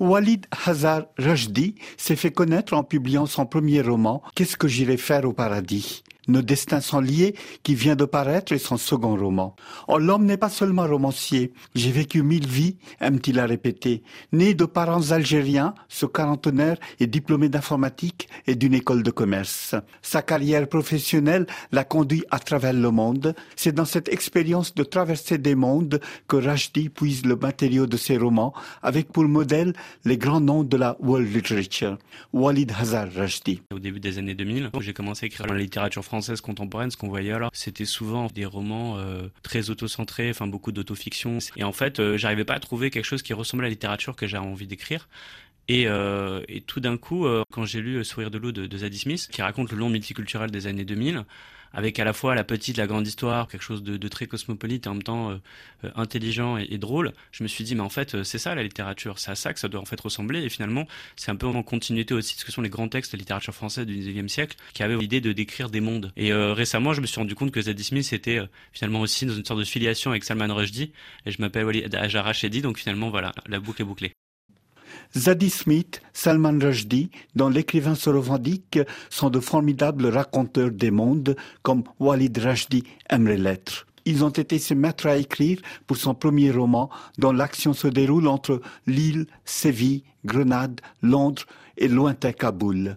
Walid Hazar Rajdi s'est fait connaître en publiant son premier roman Qu'est-ce que j'irai faire au paradis? Nos destins sont liés, qui vient de paraître, et son second roman. Oh, l'homme n'est pas seulement romancier. J'ai vécu mille vies, aime-t-il à répéter. Né de parents algériens, ce quarantenaire est diplômé d'informatique et d'une école de commerce. Sa carrière professionnelle l'a conduit à travers le monde. C'est dans cette expérience de traverser des mondes que Rajdi puise le matériau de ses romans, avec pour modèle les grands noms de la world literature. Walid Hazar Rajdi. Au début des années 2000, j'ai commencé à écrire la littérature française contemporaine, ce qu'on voyait alors, c'était souvent des romans euh, très autocentrés, enfin beaucoup d'autofiction. Et en fait, euh, j'arrivais pas à trouver quelque chose qui ressemblait à la littérature que j'avais envie d'écrire. Et, euh, et, tout d'un coup, quand j'ai lu Sourire de l'eau de, de Zadie Smith, qui raconte le long multiculturel des années 2000, avec à la fois la petite, la grande histoire, quelque chose de, de très cosmopolite et en même temps euh, euh, intelligent et, drôle, je me suis dit, mais en fait, euh, c'est ça la littérature, c'est à ça que ça doit en fait ressembler. Et finalement, c'est un peu en continuité aussi de ce que sont les grands textes de littérature française du 19e siècle, qui avaient l'idée de décrire des mondes. Et récemment, je me suis rendu compte que Zadie Smith était finalement aussi dans une sorte de filiation avec Salman Rushdie, et je m'appelle Walid Rachedi, donc finalement, voilà, la boucle est bouclée. Zadie Smith, Salman Rushdie, dont l'écrivain se revendique, sont de formidables raconteurs des mondes, comme Walid Rushdie aimerait l'être. Ils ont été ses maîtres à écrire pour son premier roman, dont l'action se déroule entre Lille, Séville, Grenade, Londres et lointain Kaboul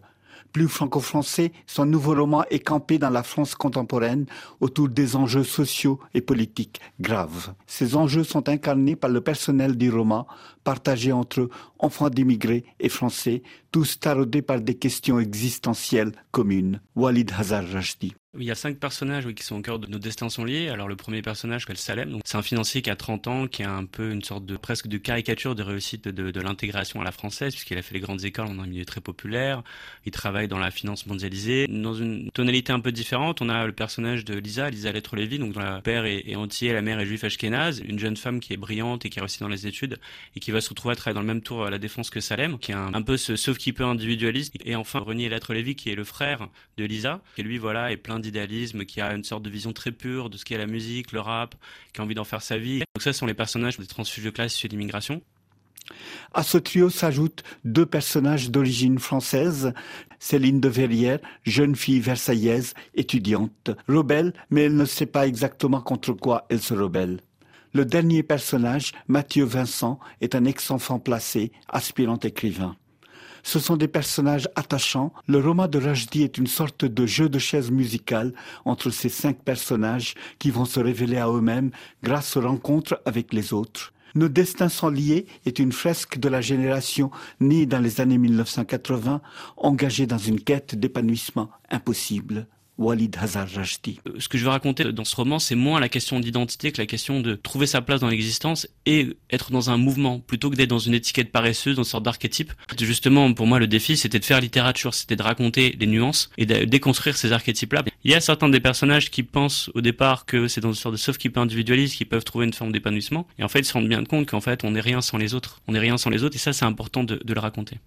plus franco-français, son nouveau roman est campé dans la France contemporaine autour des enjeux sociaux et politiques graves. Ces enjeux sont incarnés par le personnel du roman, partagé entre enfants d'immigrés et français, tous taraudés par des questions existentielles communes. Walid Hazar Rashdi. Il y a cinq personnages qui sont au cœur de nos destins sont liés. Alors le premier personnage, c'est Salem. c'est un financier qui a 30 ans, qui a un peu une sorte de presque de caricature de réussite de, l'intégration à la française, puisqu'il a fait les grandes écoles dans un milieu très populaire. Il travaille dans la finance mondialisée. Dans une tonalité un peu différente, on a le personnage de Lisa, Lisa Lettre-Lévy, donc dont le père est, entier, la mère est juif ashkénaze, une jeune femme qui est brillante et qui réussit dans les études et qui va se retrouver à travailler dans le même tour à la défense que Salem, qui est un, peu ce sauf qui peut individualiste. Et enfin Renier Lettre-Lévy, qui est le frère de Lisa, qui lui voilà est plein d'idéalisme, qui a une sorte de vision très pure de ce qu'est la musique, le rap, qui a envie d'en faire sa vie. Donc ça, ce sont les personnages des transfuges de classe sur l'immigration. À ce trio s'ajoutent deux personnages d'origine française, Céline de Verrières, jeune fille versaillaise, étudiante, rebelle, mais elle ne sait pas exactement contre quoi elle se rebelle. Le dernier personnage, Mathieu Vincent, est un ex-enfant placé, aspirant écrivain. Ce sont des personnages attachants. Le roman de Rajdi est une sorte de jeu de chaise musicale entre ces cinq personnages qui vont se révéler à eux-mêmes grâce aux rencontres avec les autres. Nos destins sont liés est une fresque de la génération née dans les années 1980, engagée dans une quête d'épanouissement impossible. Walid Hazar. Euh, ce que je veux raconter dans ce roman, c'est moins la question d'identité que la question de trouver sa place dans l'existence et être dans un mouvement plutôt que d'être dans une étiquette paresseuse, dans une sorte d'archétype. Justement, pour moi, le défi, c'était de faire littérature, c'était de raconter les nuances et de déconstruire ces archétypes-là. Il y a certains des personnages qui pensent au départ que c'est dans une sorte de sauf keep individualiste qui peuvent trouver une forme d'épanouissement et en fait, ils se rendent bien compte qu'en fait, on n'est rien sans les autres. On n'est rien sans les autres et ça, c'est important de le raconter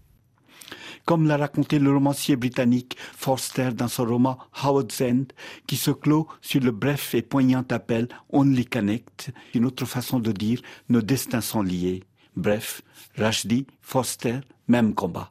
comme l'a raconté le romancier britannique Forster dans son roman Howard's End, qui se clôt sur le bref et poignant appel Only Connect, une autre façon de dire nos destins sont liés. Bref, Rashdi, Forster, même combat.